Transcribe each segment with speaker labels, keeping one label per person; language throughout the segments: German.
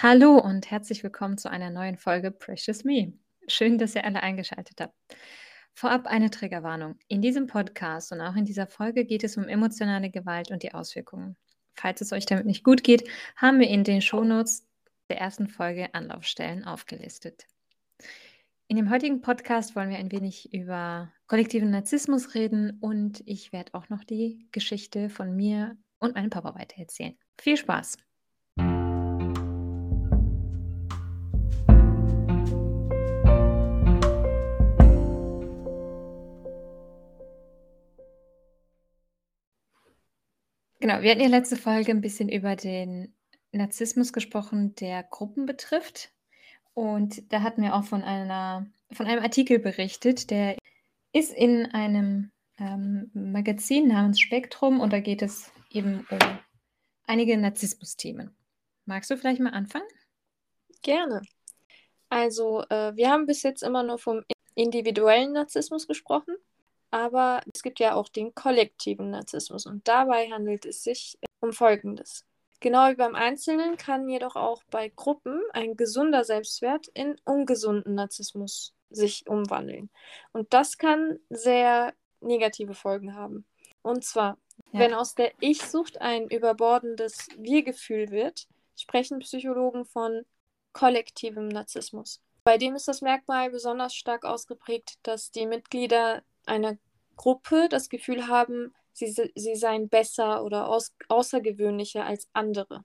Speaker 1: Hallo und herzlich willkommen zu einer neuen Folge Precious Me. Schön, dass ihr alle eingeschaltet habt. Vorab eine Triggerwarnung. In diesem Podcast und auch in dieser Folge geht es um emotionale Gewalt und die Auswirkungen. Falls es euch damit nicht gut geht, haben wir in den Shownotes der ersten Folge Anlaufstellen aufgelistet. In dem heutigen Podcast wollen wir ein wenig über kollektiven Narzissmus reden und ich werde auch noch die Geschichte von mir und meinem Papa weitererzählen. Viel Spaß! Genau, wir hatten ja letzte Folge ein bisschen über den Narzissmus gesprochen, der Gruppen betrifft. Und da hatten wir auch von einer von einem Artikel berichtet, der ist in einem ähm, Magazin namens Spektrum und da geht es eben um einige Narzissmus-Themen. Magst du vielleicht mal anfangen?
Speaker 2: Gerne. Also, äh, wir haben bis jetzt immer nur vom individuellen Narzissmus gesprochen, aber es gibt ja auch den kollektiven Narzissmus und dabei handelt es sich um Folgendes. Genau wie beim Einzelnen kann jedoch auch bei Gruppen ein gesunder Selbstwert in ungesunden Narzissmus sich umwandeln. Und das kann sehr negative Folgen haben. Und zwar, ja. wenn aus der Ich-Sucht ein überbordendes Wir-Gefühl wird, sprechen Psychologen von kollektivem Narzissmus. Bei dem ist das Merkmal besonders stark ausgeprägt, dass die Mitglieder einer Gruppe das Gefühl haben, sie, sie seien besser oder aus, außergewöhnlicher als andere.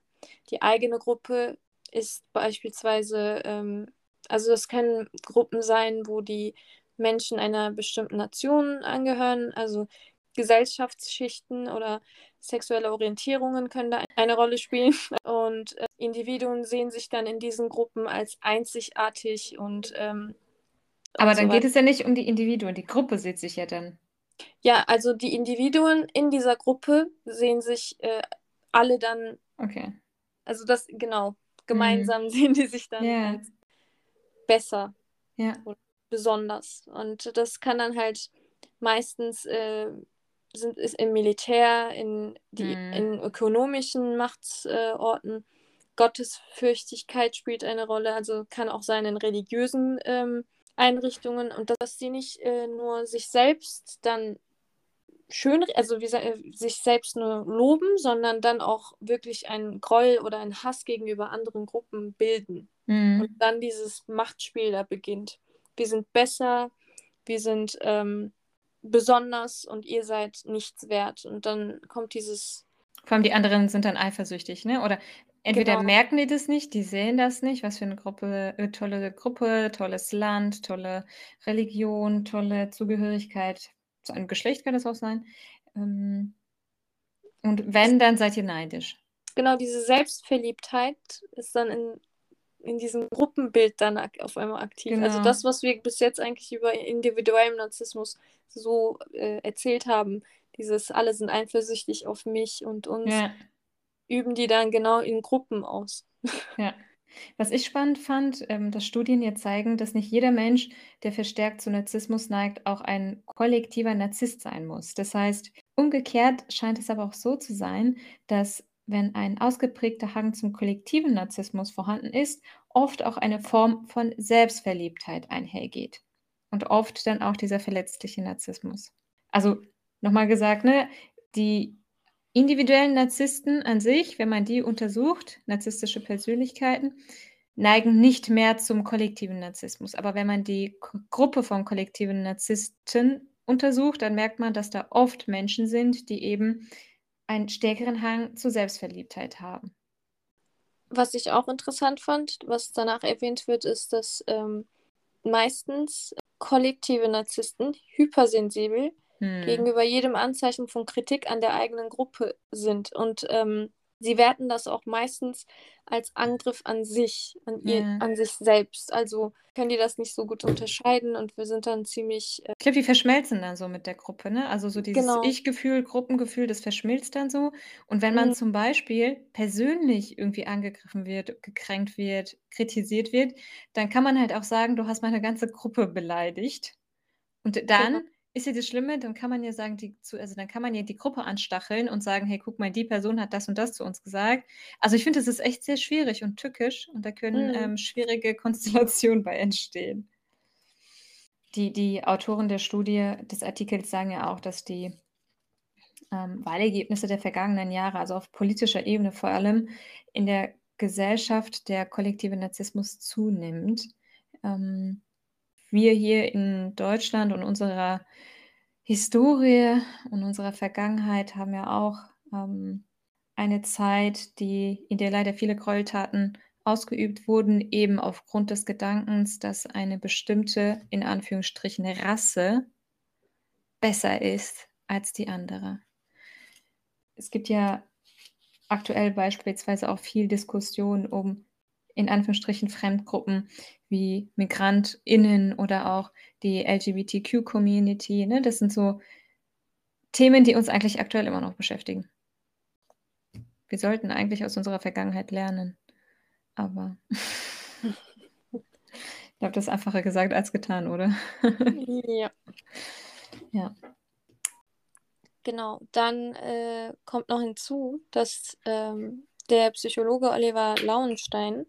Speaker 2: Die eigene Gruppe ist beispielsweise, ähm, also das können Gruppen sein, wo die Menschen einer bestimmten Nation angehören, also Gesellschaftsschichten oder sexuelle Orientierungen können da eine Rolle spielen. Und äh, Individuen sehen sich dann in diesen Gruppen als einzigartig und. Ähm,
Speaker 1: Aber dann so geht es ja nicht um die Individuen, die Gruppe sieht sich ja dann.
Speaker 2: Ja, also die Individuen in dieser Gruppe sehen sich äh, alle dann.
Speaker 1: Okay.
Speaker 2: Also das, genau, gemeinsam mhm. sehen die sich dann yeah. als besser.
Speaker 1: Ja.
Speaker 2: Und besonders. Und das kann dann halt meistens äh, sind ist im Militär, in die mhm. in ökonomischen Machtsorten. Äh, Gottesfürchtigkeit spielt eine Rolle, also kann auch sein in religiösen ähm, Einrichtungen und dass sie nicht äh, nur sich selbst dann schön, also wie äh, sich selbst nur loben, sondern dann auch wirklich einen Groll oder einen Hass gegenüber anderen Gruppen bilden. Mhm. Und dann dieses Machtspiel da beginnt. Wir sind besser, wir sind ähm, besonders und ihr seid nichts wert. Und dann kommt dieses.
Speaker 1: Vor allem die anderen sind dann eifersüchtig, ne? Oder Entweder Genau. merken die das nicht, die sehen das nicht, was für eine Gruppe äh, tolle Gruppe, tolles Land, tolle Religion, tolle Zugehörigkeit. Zu einem Geschlecht kann das auch sein. Ähm, und wenn, dann seid ihr neidisch.
Speaker 2: Genau, diese Selbstverliebtheit ist dann in, in diesem Gruppenbild dann auf einmal aktiv. Also Genau. das, was wir bis jetzt eigentlich über individuellen Narzissmus so äh, erzählt haben, dieses alle sind eifersüchtig auf mich und uns. Ja üben die dann genau in Gruppen aus.
Speaker 1: Ja. Was ich spannend fand, ähm, dass Studien jetzt zeigen, dass nicht jeder Mensch, der verstärkt zu Narzissmus neigt, auch ein kollektiver Narzisst sein muss. Das heißt, umgekehrt scheint es aber auch so zu sein, dass wenn ein ausgeprägter Hang zum kollektiven Narzissmus vorhanden ist, oft auch eine Form von Selbstverliebtheit einhergeht. Und oft dann auch dieser verletzliche Narzissmus. Also nochmal gesagt, ne, die individuellen Narzissten an sich, wenn man die untersucht, narzisstische Persönlichkeiten, neigen nicht mehr zum kollektiven Narzissmus. Aber wenn man die Gruppe von kollektiven Narzissten untersucht, dann merkt man, dass da oft Menschen sind, die eben einen stärkeren Hang zur Selbstverliebtheit haben.
Speaker 2: Was ich auch interessant fand, was danach erwähnt wird, ist, dass ähm, meistens kollektive Narzissten hypersensibel hm. gegenüber jedem Anzeichen von Kritik an der eigenen Gruppe sind. Und ähm, sie werten das auch meistens als Angriff an sich, an, ihr, ja. an sich selbst. Also können die das nicht so gut unterscheiden und wir sind dann ziemlich.
Speaker 1: Äh, ich glaube, die verschmelzen dann so mit der Gruppe, ne? Also so dieses genau. Ich-Gefühl, Gruppengefühl, das verschmilzt dann so. Und wenn man mhm. zum Beispiel persönlich irgendwie angegriffen wird, gekränkt wird, kritisiert wird, dann kann man halt auch sagen, du hast meine ganze Gruppe beleidigt. Und dann genau ist ja das Schlimme, dann kann man ja sagen, die zu, also dann kann man ja die Gruppe anstacheln und sagen, hey, guck mal, die Person hat das und das zu uns gesagt. Also ich finde, das ist echt sehr schwierig und tückisch und da können
Speaker 2: Mhm.
Speaker 1: ähm, schwierige Konstellationen bei entstehen. Die, die Autoren der Studie des Artikels sagen ja auch, dass die ähm, Wahlergebnisse der vergangenen Jahre, also auf politischer Ebene vor allem, in der Gesellschaft der kollektive Narzissmus zunimmt. Ähm, wir hier in Deutschland und unserer Historie und unserer Vergangenheit haben ja auch ähm, eine Zeit, die, in der leider viele Gräueltaten ausgeübt wurden, eben aufgrund des Gedankens, dass eine bestimmte, in Anführungsstrichen, Rasse besser ist als die andere. Es gibt ja aktuell beispielsweise auch viel Diskussion um in Anführungsstrichen Fremdgruppen wie MigrantInnen oder auch die LGBTQ-Community. Ne? Das sind so Themen, die uns eigentlich aktuell immer noch beschäftigen. Wir sollten eigentlich aus unserer Vergangenheit lernen. Aber ich glaube, das ist einfacher gesagt als getan, oder?
Speaker 2: Ja.
Speaker 1: ja.
Speaker 2: Genau, dann äh, kommt noch hinzu, dass ähm, der Psychologe Oliver Lauenstein,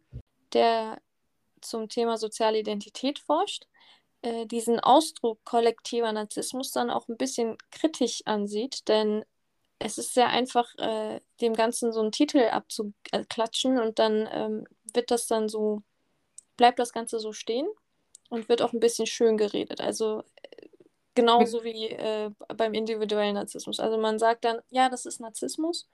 Speaker 2: der zum Thema soziale Identität forscht, äh, diesen Ausdruck kollektiver Narzissmus dann auch ein bisschen kritisch ansieht, denn es ist sehr einfach, äh, dem Ganzen so einen Titel abzuklatschen und dann ähm, wird das dann so, bleibt das Ganze so stehen und wird auch ein bisschen schön geredet. Also genauso wie äh, beim individuellen Narzissmus. Also man sagt dann, ja, das ist Narzissmus.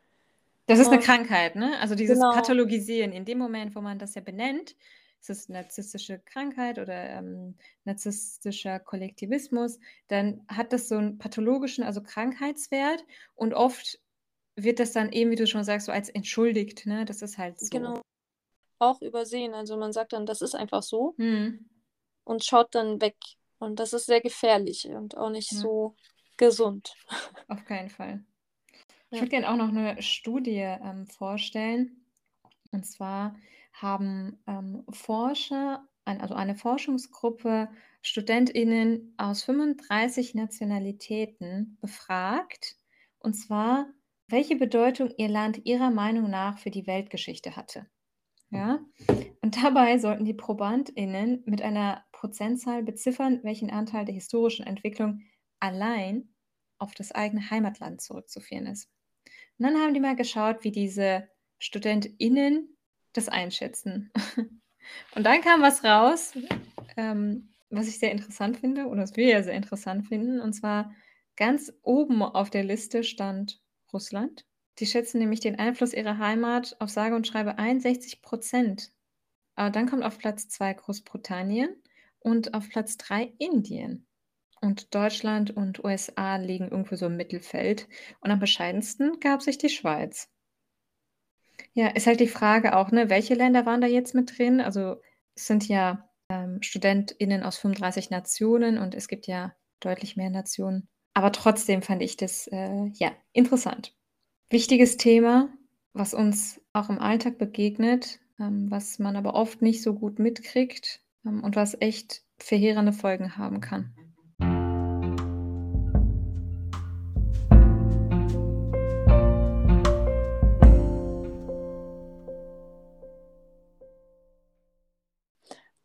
Speaker 1: Das ist eine Krankheit, ne? Also dieses
Speaker 2: Genau.
Speaker 1: Pathologisieren, in dem Moment, wo man das ja benennt, ist es narzisstische Krankheit oder ähm, narzisstischer Kollektivismus, dann hat das so einen pathologischen, also Krankheitswert und oft wird das dann eben, wie du schon sagst, so als entschuldigt, ne? Das ist halt so.
Speaker 2: Genau. Auch übersehen. Also man sagt dann, das ist einfach so
Speaker 1: Hm.
Speaker 2: und schaut dann weg. Und das ist sehr gefährlich und auch nicht
Speaker 1: Ja.
Speaker 2: so gesund.
Speaker 1: Auf keinen Fall. Ich würde gerne auch noch eine Studie ähm, vorstellen. Und zwar haben ähm, Forscher, ein, also eine Forschungsgruppe StudentInnen aus 35 Nationalitäten befragt. Und zwar, welche Bedeutung ihr Land ihrer Meinung nach für die Weltgeschichte hatte. Ja? Und dabei sollten die ProbandInnen mit einer Prozentzahl beziffern, welchen Anteil der historischen Entwicklung allein auf das eigene Heimatland zurückzuführen ist. Und dann haben die mal geschaut, wie diese StudentInnen das einschätzen. Und dann kam was raus, ähm, was ich sehr interessant finde, oder was wir ja sehr interessant finden. Und zwar ganz oben auf der Liste stand Russland. Die schätzen nämlich den Einfluss ihrer Heimat auf sage und schreibe 61 Prozent. Aber dann kommt auf Platz 2 Großbritannien und auf Platz 3 Indien. Und Deutschland und USA liegen irgendwo so im Mittelfeld. Und am bescheidensten gab sich die Schweiz. Ja, ist halt die Frage auch, ne, welche Länder waren da jetzt mit drin? Also es sind ja ähm, StudentInnen aus 35 Nationen und es gibt ja deutlich mehr Nationen. Aber trotzdem fand ich das äh, ja interessant. Wichtiges Thema, was uns auch im Alltag begegnet, ähm, was man aber oft nicht so gut mitkriegt ähm, und was echt verheerende Folgen haben kann.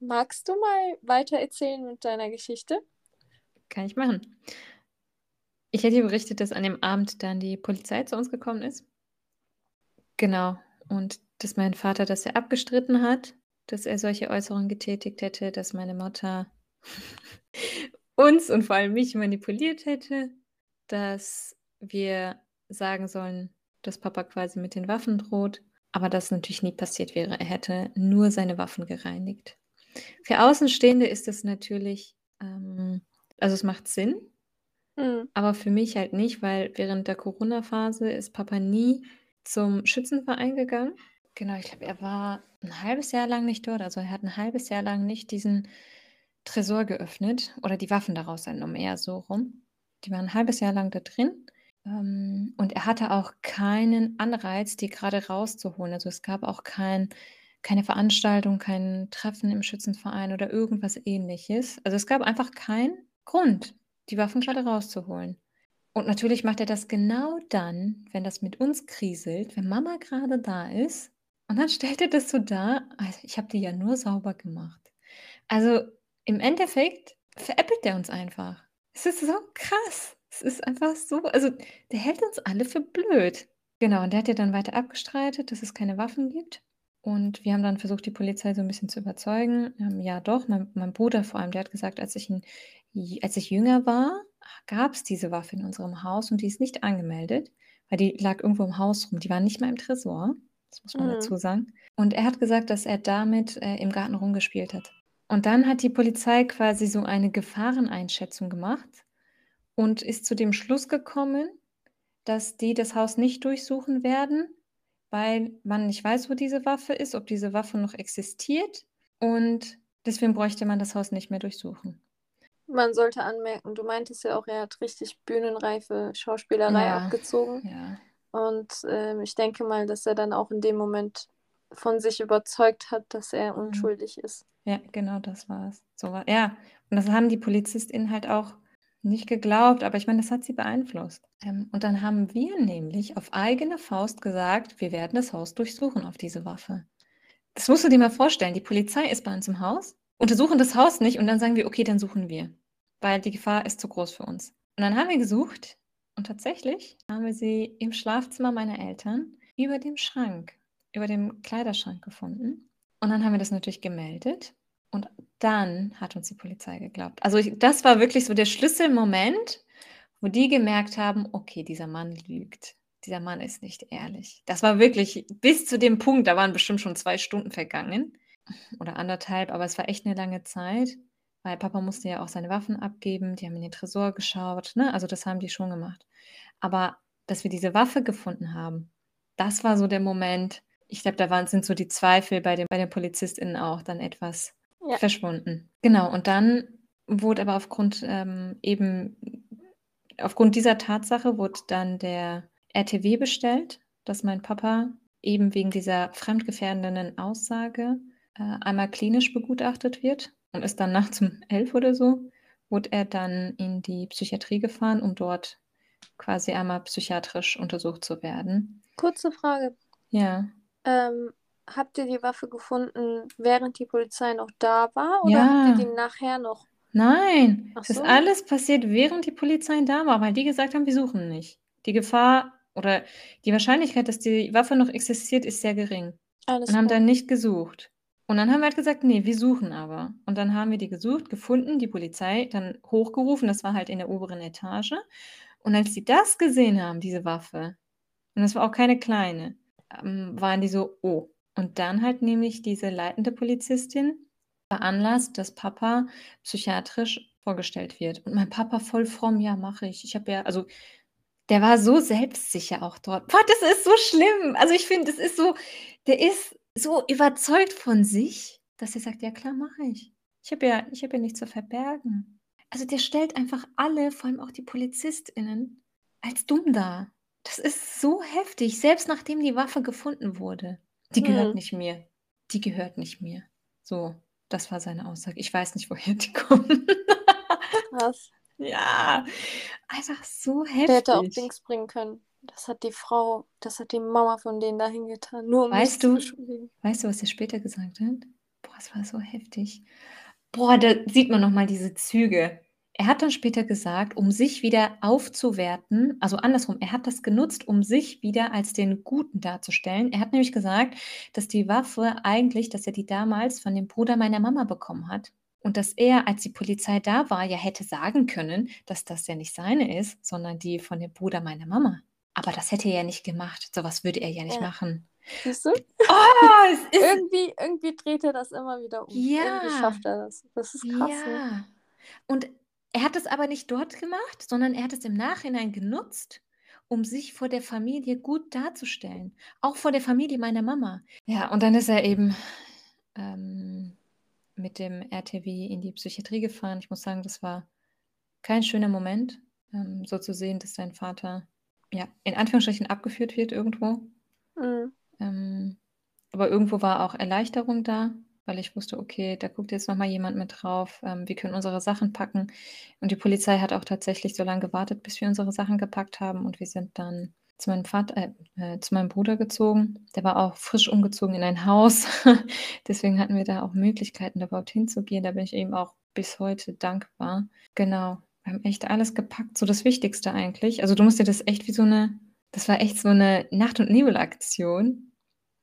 Speaker 2: Magst du mal weiter erzählen mit deiner Geschichte?
Speaker 1: Kann ich machen. Ich hätte berichtet, dass an dem Abend dann die Polizei zu uns gekommen ist. Genau. Und dass mein Vater das ja abgestritten hat, dass er solche Äußerungen getätigt hätte, dass meine Mutter uns und vor allem mich manipuliert hätte, dass wir sagen sollen, dass Papa quasi mit den Waffen droht, aber das natürlich nie passiert wäre. Er hätte nur seine Waffen gereinigt. Für Außenstehende ist das natürlich, ähm, also es macht Sinn,
Speaker 2: Hm.
Speaker 1: aber für mich halt nicht, weil während der Corona-Phase ist Papa nie zum Schützenverein gegangen. Genau, ich glaube, er war ein halbes Jahr lang nicht dort. Also er hat ein halbes Jahr lang nicht diesen Tresor geöffnet oder die Waffen daraus entnommen, eher so rum. Die waren ein halbes Jahr lang da drin. Ähm, und er hatte auch keinen Anreiz, die gerade rauszuholen. Also es gab auch kein, keine Veranstaltung, kein Treffen im Schützenverein oder irgendwas ähnliches. Also es gab einfach keinen Grund, die Waffen gerade rauszuholen. Und natürlich macht er das genau dann, wenn das mit uns kriselt, wenn Mama gerade da ist. Und dann stellt er das so dar, also ich habe die ja nur sauber gemacht. Also im Endeffekt veräppelt er uns einfach. Es ist so krass. Es ist einfach so, also der hält uns alle für blöd. Genau, und der hat ja dann weiter abgestreitet, dass es keine Waffen gibt. Und wir haben dann versucht, die Polizei so ein bisschen zu überzeugen. Ähm, ja, doch, mein, mein Bruder vor allem, der hat gesagt, als ich, ein, als ich jünger war, gab es diese Waffe in unserem Haus und die ist nicht angemeldet, weil die lag irgendwo im Haus rum. Die war nicht mal im Tresor, das muss man mhm. dazu sagen. Und er hat gesagt, dass er damit äh, im Garten rumgespielt hat. Und dann hat die Polizei quasi so eine Gefahreneinschätzung gemacht und ist zu dem Schluss gekommen, dass die das Haus nicht durchsuchen werden, weil man nicht weiß, wo diese Waffe ist, ob diese Waffe noch existiert. Und deswegen bräuchte man das Haus nicht mehr durchsuchen.
Speaker 2: Man sollte anmerken, du meintest ja auch, er hat richtig bühnenreife Schauspielerei ja, abgezogen. Ja. Und äh, ich denke mal, dass er dann auch in dem Moment von sich überzeugt hat, dass er mhm. unschuldig ist.
Speaker 1: Ja, genau das war es. So war, ja, und das haben die PolizistInnen halt auch nicht geglaubt, aber ich meine, das hat sie beeinflusst. Ähm, und dann haben wir nämlich auf eigene Faust gesagt, wir werden das Haus durchsuchen auf diese Waffe. Das musst du dir mal vorstellen. Die Polizei ist bei uns im Haus, untersuchen das Haus nicht und dann sagen wir, okay, dann suchen wir, weil die Gefahr ist zu groß für uns. Und dann haben wir gesucht und tatsächlich haben wir sie im Schlafzimmer meiner Eltern über dem Schrank, über dem Kleiderschrank gefunden. Und dann haben wir das natürlich gemeldet und dann hat uns die Polizei geglaubt. Also ich, das war wirklich so der Schlüsselmoment, wo die gemerkt haben, okay, dieser Mann lügt. Dieser Mann ist nicht ehrlich. Das war wirklich bis zu dem Punkt, da waren bestimmt schon zwei Stunden vergangen oder anderthalb, aber es war echt eine lange Zeit, weil Papa musste ja auch seine Waffen abgeben, die haben in den Tresor geschaut, ne? Also das haben die schon gemacht. Aber dass wir diese Waffe gefunden haben, das war so der Moment. Ich glaube, da waren, sind so die Zweifel bei den, bei den PolizistInnen auch dann etwas ja. verschwunden. Genau, und dann wurde aber aufgrund ähm, eben, aufgrund dieser Tatsache wurde dann der RTW bestellt, dass mein Papa eben wegen dieser fremdgefährdenden Aussage äh, einmal klinisch begutachtet wird und ist dann nachts um elf oder so, wurde er dann in die Psychiatrie gefahren, um dort quasi einmal psychiatrisch untersucht zu werden.
Speaker 2: Kurze Frage.
Speaker 1: Ja.
Speaker 2: Ähm, habt ihr die Waffe gefunden, während die Polizei noch da war oder ja. habt ihr die nachher noch?
Speaker 1: Nein, Ach das so. ist alles passiert, während die Polizei da war, weil die gesagt haben, wir suchen nicht. Die Gefahr oder die Wahrscheinlichkeit, dass die Waffe noch existiert, ist sehr gering. Alles und haben dann nicht gesucht. Und dann haben wir halt gesagt, nee, wir suchen aber. Und dann haben wir die gesucht, gefunden, die Polizei dann hochgerufen, das war halt in der oberen Etage. Und als sie das gesehen haben, diese Waffe, und das war auch keine kleine, ähm, waren die so, oh, und dann hat nämlich diese leitende Polizistin veranlasst, dass Papa psychiatrisch vorgestellt wird. Und mein Papa voll fromm, ja, mache ich. Ich habe ja, also der war so selbstsicher auch dort. Boah, das ist so schlimm. Also ich finde, das ist so, der ist so überzeugt von sich, dass er sagt, ja klar, mache ich. Ich habe ja, ich habe ja nichts zu verbergen. Also der stellt einfach alle, vor allem auch die PolizistInnen, als dumm dar. Das ist so heftig, selbst nachdem die Waffe gefunden wurde. Die gehört Mhm. nicht mir. Die gehört nicht mir. So, das war seine Aussage. Ich weiß nicht, woher die kommen.
Speaker 2: Krass.
Speaker 1: Ja, einfach so
Speaker 2: Der hätte auch Dings bringen können. Das hat die Frau, das hat die Mama von denen dahin getan, nur um
Speaker 1: Weißt du, weißt du, was er später gesagt hat? Boah, es war so heftig. Boah, da sieht man noch mal diese Züge. Er hat dann später gesagt, um sich wieder aufzuwerten, also andersrum, er hat das genutzt, um sich wieder als den Guten darzustellen. Er hat nämlich gesagt, dass die Waffe eigentlich, dass er die damals von dem Bruder meiner Mama bekommen hat. Und dass er, als die Polizei da war, ja hätte sagen können, dass das ja nicht seine ist, sondern die von dem Bruder meiner Mama. Aber das hätte er ja nicht gemacht. Sowas würde er ja nicht ja. machen.
Speaker 2: Siehst du? Oh, irgendwie, irgendwie dreht er das immer wieder um.
Speaker 1: Ja.
Speaker 2: Irgendwie schafft er das. Das ist krass.
Speaker 1: Ja. Ne? Und er hat es aber nicht dort gemacht, sondern er hat es im Nachhinein genutzt, um sich vor der Familie gut darzustellen. Auch vor der Familie meiner Mama. Ja, und dann ist er eben ähm, mit dem RTW in die Psychiatrie gefahren. Ich muss sagen, das war kein schöner Moment, ähm, so zu sehen, dass sein Vater ja in Anführungsstrichen abgeführt wird irgendwo. Mhm. Ähm, aber irgendwo war auch Erleichterung da, weil ich wusste, okay, da guckt jetzt noch mal jemand mit drauf. Ähm, wir können unsere Sachen packen. Und die Polizei hat auch tatsächlich so lange gewartet, bis wir unsere Sachen gepackt haben. Und wir sind dann zu meinem Vater, äh, äh, zu meinem Bruder gezogen. Der war auch frisch umgezogen in ein Haus. Deswegen hatten wir da auch Möglichkeiten, da überhaupt hinzugehen. Da bin ich eben auch bis heute dankbar. Genau. Wir haben echt alles gepackt, so das Wichtigste eigentlich. Also du musst dir das echt wie so eine, das war echt so eine Nacht- und Nebelaktion.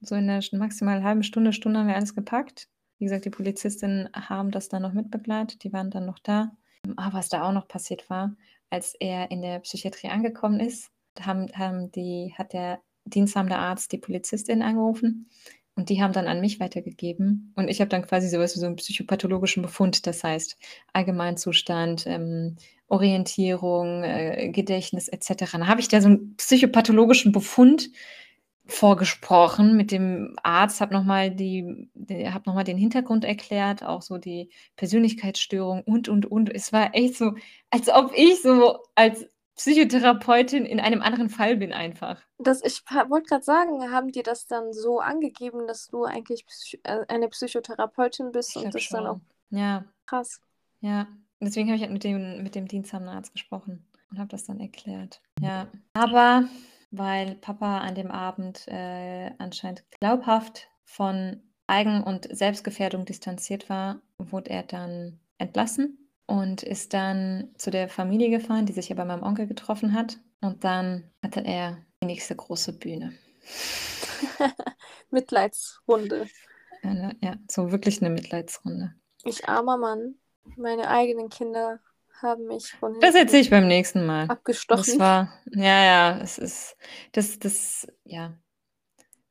Speaker 1: So in der maximal halben Stunde, Stunde haben wir alles gepackt. Wie gesagt, die Polizistinnen haben das dann noch mitbegleitet, die waren dann noch da. Aber was da auch noch passiert war, als er in der Psychiatrie angekommen ist, haben, haben die, hat der diensthabende Arzt die Polizistin angerufen und die haben dann an mich weitergegeben. Und ich habe dann quasi sowas wie so einen psychopathologischen Befund, das heißt Allgemeinzustand, ähm, Orientierung, äh, Gedächtnis etc. Dann habe ich da so einen psychopathologischen Befund vorgesprochen mit dem Arzt, habe nochmal die, hab noch den Hintergrund erklärt, auch so die Persönlichkeitsstörung und, und, und. Es war echt so, als ob ich so als Psychotherapeutin in einem anderen Fall bin einfach.
Speaker 2: Das, ich wollte gerade sagen, haben die das dann so angegeben, dass du eigentlich äh, eine Psychotherapeutin bist und das schon. dann auch.
Speaker 1: Ja.
Speaker 2: Krass.
Speaker 1: Ja, deswegen habe ich halt mit dem, mit dem diensthabenden Arzt gesprochen und habe das dann erklärt. Ja. Aber weil Papa an dem Abend äh, anscheinend glaubhaft von Eigen- und Selbstgefährdung distanziert war, wurde er dann entlassen und ist dann zu der Familie gefahren, die sich ja bei meinem Onkel getroffen hat. Und dann hatte er die nächste große Bühne.
Speaker 2: Mitleidsrunde.
Speaker 1: Eine, ja, so wirklich eine Mitleidsrunde.
Speaker 2: Ich armer Mann. Meine eigenen Kinder haben mich von
Speaker 1: Das erzähle ich beim nächsten Mal.
Speaker 2: Abgestochen.
Speaker 1: Das war, ja, ja, es ist, das, das, ja,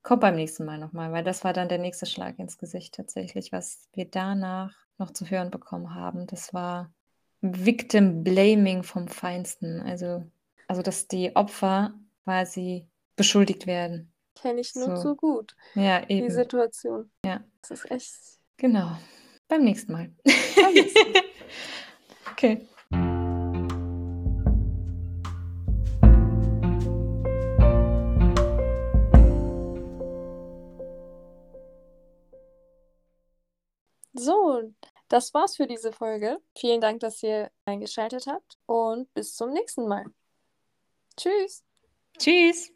Speaker 1: kommt beim nächsten Mal nochmal, weil das war dann der nächste Schlag ins Gesicht tatsächlich, was wir danach noch zu hören bekommen haben. Das war Victim Blaming vom Feinsten. Also, also dass die Opfer quasi beschuldigt werden.
Speaker 2: Kenne ich nur so. zu gut.
Speaker 1: Ja,
Speaker 2: eben. Die Situation.
Speaker 1: Ja.
Speaker 2: Das ist echt.
Speaker 1: Genau. Beim nächsten Mal. Beim nächsten Mal. okay.
Speaker 2: Das war's für diese Folge. Vielen Dank, dass ihr eingeschaltet habt und bis zum nächsten Mal. Tschüss.
Speaker 1: Tschüss.